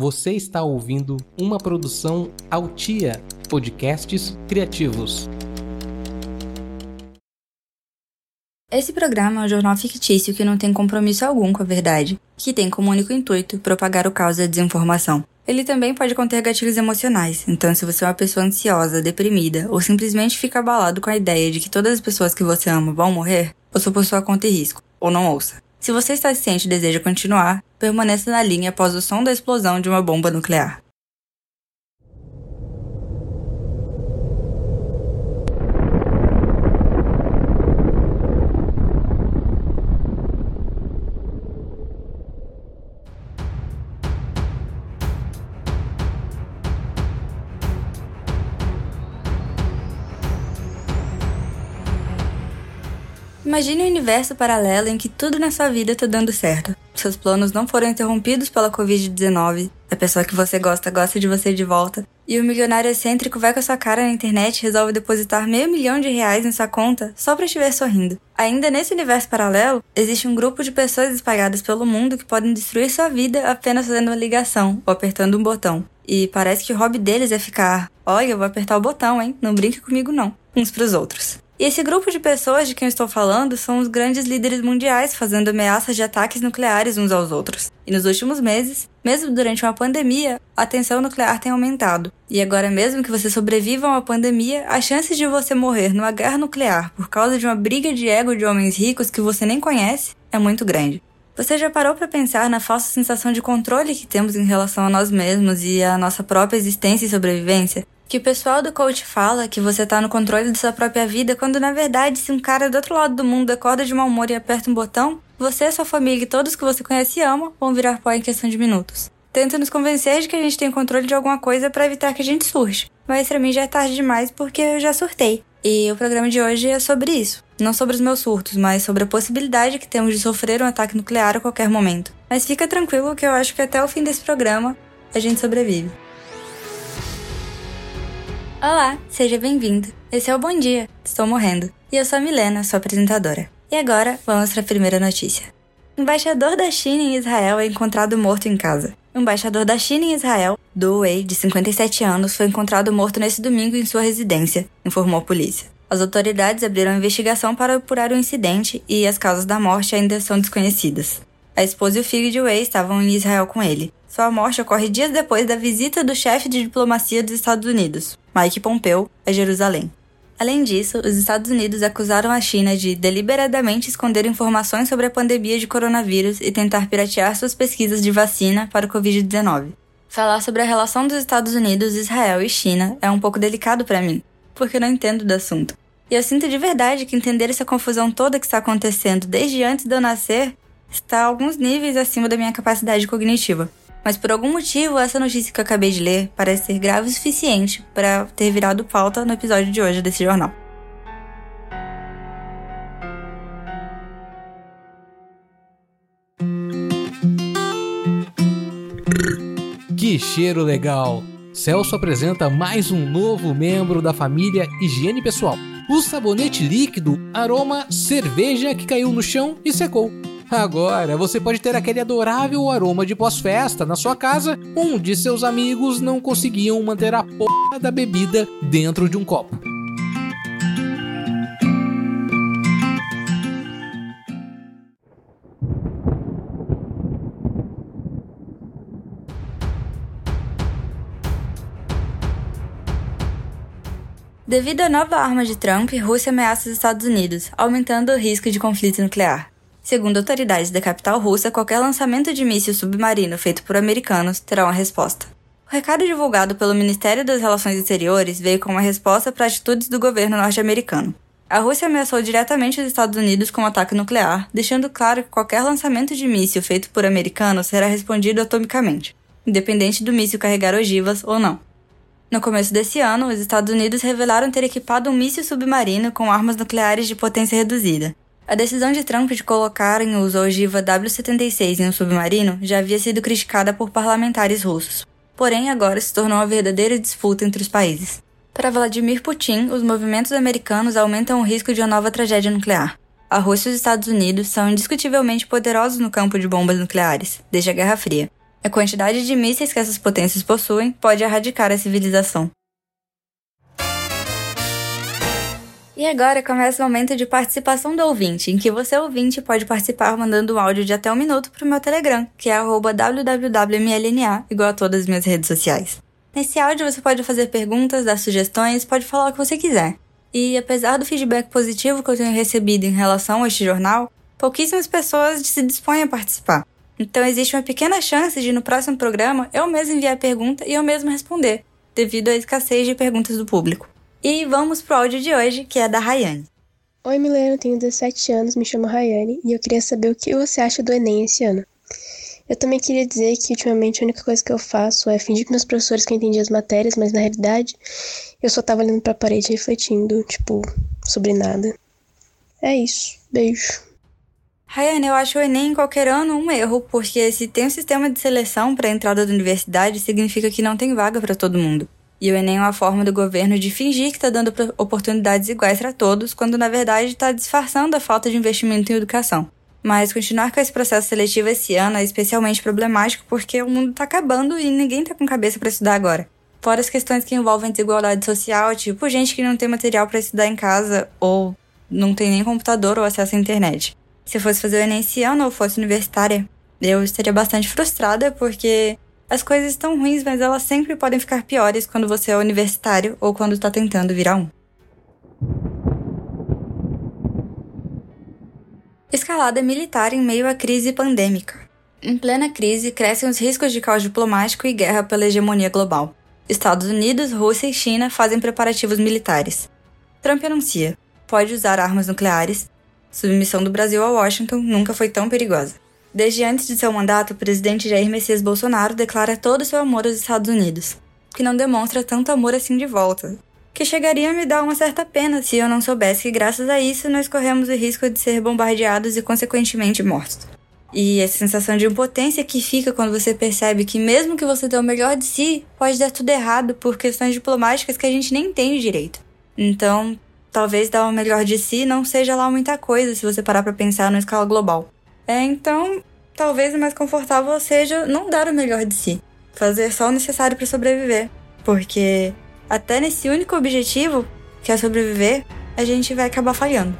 Você está ouvindo uma produção Altia Podcasts Criativos. Esse programa é um jornal fictício que não tem compromisso algum com a verdade, que tem como único intuito propagar o caos da desinformação. Ele também pode conter gatilhos emocionais, então se você é uma pessoa ansiosa, deprimida ou simplesmente fica abalado com a ideia de que todas as pessoas que você ama vão morrer, ouça por sua conta e risco, ou não ouça. Se você está ciente e deseja continuar, permaneça na linha após o som da explosão de uma bomba nuclear. Imagine um universo paralelo em que tudo na sua vida tá dando certo. Seus planos não foram interrompidos pela Covid-19, a pessoa que você gosta gosta de você de volta, e o milionário excêntrico vai com a sua cara na internet e resolve depositar meio milhão de reais em sua conta só pra estiver sorrindo. Ainda nesse universo paralelo, existe um grupo de pessoas espalhadas pelo mundo que podem destruir sua vida apenas fazendo uma ligação ou apertando um botão. E parece que o hobby deles é ficar: olha, eu vou apertar o botão, hein? Não brinque comigo não. Uns pros outros. E esse grupo de pessoas de quem eu estou falando são os grandes líderes mundiais fazendo ameaças de ataques nucleares uns aos outros. E nos últimos meses, mesmo durante uma pandemia, a tensão nuclear tem aumentado. E agora, mesmo que você sobreviva a uma pandemia, a chance de você morrer numa guerra nuclear por causa de uma briga de ego de homens ricos que você nem conhece é muito grande. Você já parou para pensar na falsa sensação de controle que temos em relação a nós mesmos e à nossa própria existência e sobrevivência? Que o pessoal do coach fala que você tá no controle de sua própria vida, quando na verdade, se um cara do outro lado do mundo acorda de mau humor e aperta um botão, você, sua família e todos que você conhece e ama vão virar pó em questão de minutos. Tenta nos convencer de que a gente tem controle de alguma coisa para evitar que a gente surge. Mas para mim já é tarde demais porque eu já surtei. E o programa de hoje é sobre isso. Não sobre os meus surtos, mas sobre a possibilidade que temos de sofrer um ataque nuclear a qualquer momento. Mas fica tranquilo que eu acho que até o fim desse programa a gente sobrevive. Olá, seja bem-vindo. Esse é o Bom Dia, estou morrendo. E eu sou a Milena, sua apresentadora. E agora, vamos para a primeira notícia. Embaixador da China em Israel é encontrado morto em casa. Embaixador da China em Israel, Do Wei, de 57 anos, foi encontrado morto nesse domingo em sua residência, informou a polícia. As autoridades abriram investigação para apurar o incidente e as causas da morte ainda são desconhecidas. A esposa e o filho de Wei estavam em Israel com ele. Sua morte ocorre dias depois da visita do chefe de diplomacia dos Estados Unidos, Mike Pompeo, a Jerusalém. Além disso, os Estados Unidos acusaram a China de deliberadamente esconder informações sobre a pandemia de coronavírus e tentar piratear suas pesquisas de vacina para o Covid-19. Falar sobre a relação dos Estados Unidos, Israel e China é um pouco delicado para mim, porque não entendo do assunto. E eu sinto de verdade que entender essa confusão toda que está acontecendo desde antes de eu nascer está a alguns níveis acima da minha capacidade cognitiva. Mas por algum motivo, essa notícia que eu acabei de ler parece ser grave o suficiente para ter virado pauta no episódio de hoje desse jornal. Que cheiro legal! Celso apresenta mais um novo membro da família Higiene Pessoal. O sabonete líquido aroma cerveja que caiu no chão e secou. Agora você pode ter aquele adorável aroma de pós-festa na sua casa, onde seus amigos não conseguiam manter a porra da bebida dentro de um copo. Devido à nova arma de Trump, Rússia ameaça os Estados Unidos, aumentando o risco de conflito nuclear. Segundo autoridades da capital russa, qualquer lançamento de míssil submarino feito por americanos terá uma resposta. O recado divulgado pelo Ministério das Relações Exteriores veio como uma resposta para atitudes do governo norte-americano. A Rússia ameaçou diretamente os Estados Unidos com um ataque nuclear, deixando claro que qualquer lançamento de míssil feito por americanos será respondido atomicamente, independente do míssil carregar ogivas ou não. No começo desse ano, os Estados Unidos revelaram ter equipado um míssil submarino com armas nucleares de potência reduzida, a decisão de Trump de colocar em uso a ogiva W-76 em um submarino já havia sido criticada por parlamentares russos. Porém, agora se tornou uma verdadeira disputa entre os países. Para Vladimir Putin, os movimentos americanos aumentam o risco de uma nova tragédia nuclear. A Rússia e os Estados Unidos são indiscutivelmente poderosos no campo de bombas nucleares, desde a Guerra Fria. A quantidade de mísseis que essas potências possuem pode erradicar a civilização. E agora começa o momento de participação do ouvinte, em que você ouvinte pode participar mandando um áudio de até um minuto para o meu Telegram, que é www.mlna, igual a todas as minhas redes sociais. Nesse áudio você pode fazer perguntas, dar sugestões, pode falar o que você quiser. E apesar do feedback positivo que eu tenho recebido em relação a este jornal, pouquíssimas pessoas se dispõem a participar. Então existe uma pequena chance de no próximo programa eu mesmo enviar a pergunta e eu mesmo responder, devido à escassez de perguntas do público. E vamos pro áudio de hoje, que é da Rayane. Oi, Milena, tenho 17 anos, me chamo Rayane e eu queria saber o que você acha do Enem esse ano. Eu também queria dizer que ultimamente a única coisa que eu faço é fingir com meus professores que eu entendi as matérias, mas na realidade eu só tava olhando pra parede refletindo, tipo, sobre nada. É isso. Beijo. Rayane, eu acho o Enem em qualquer ano um erro, porque se tem um sistema de seleção para a entrada da universidade, significa que não tem vaga para todo mundo. E o Enem é uma forma do governo de fingir que está dando oportunidades iguais para todos, quando na verdade está disfarçando a falta de investimento em educação. Mas continuar com esse processo seletivo esse ano é especialmente problemático porque o mundo está acabando e ninguém está com cabeça para estudar agora. Fora as questões que envolvem desigualdade social, tipo gente que não tem material para estudar em casa ou não tem nem computador ou acesso à internet. Se eu fosse fazer o Enem esse ano ou fosse universitária, eu estaria bastante frustrada porque as coisas estão ruins, mas elas sempre podem ficar piores quando você é universitário ou quando está tentando virar um. Escalada militar em meio à crise pandêmica. Em plena crise, crescem os riscos de caos diplomático e guerra pela hegemonia global. Estados Unidos, Rússia e China fazem preparativos militares. Trump anuncia: pode usar armas nucleares. Submissão do Brasil a Washington nunca foi tão perigosa. Desde antes de seu mandato, o presidente Jair Messias Bolsonaro declara todo seu amor aos Estados Unidos, que não demonstra tanto amor assim de volta. Que chegaria a me dar uma certa pena se eu não soubesse que, graças a isso, nós corremos o risco de ser bombardeados e, consequentemente, mortos. E essa sensação de impotência que fica quando você percebe que, mesmo que você dê o melhor de si, pode dar tudo errado por questões diplomáticas que a gente nem entende direito. Então, talvez dar o melhor de si não seja lá muita coisa se você parar para pensar na escala global. É, então, talvez o mais confortável seja não dar o melhor de si, fazer só o necessário para sobreviver, porque até nesse único objetivo, que é sobreviver, a gente vai acabar falhando.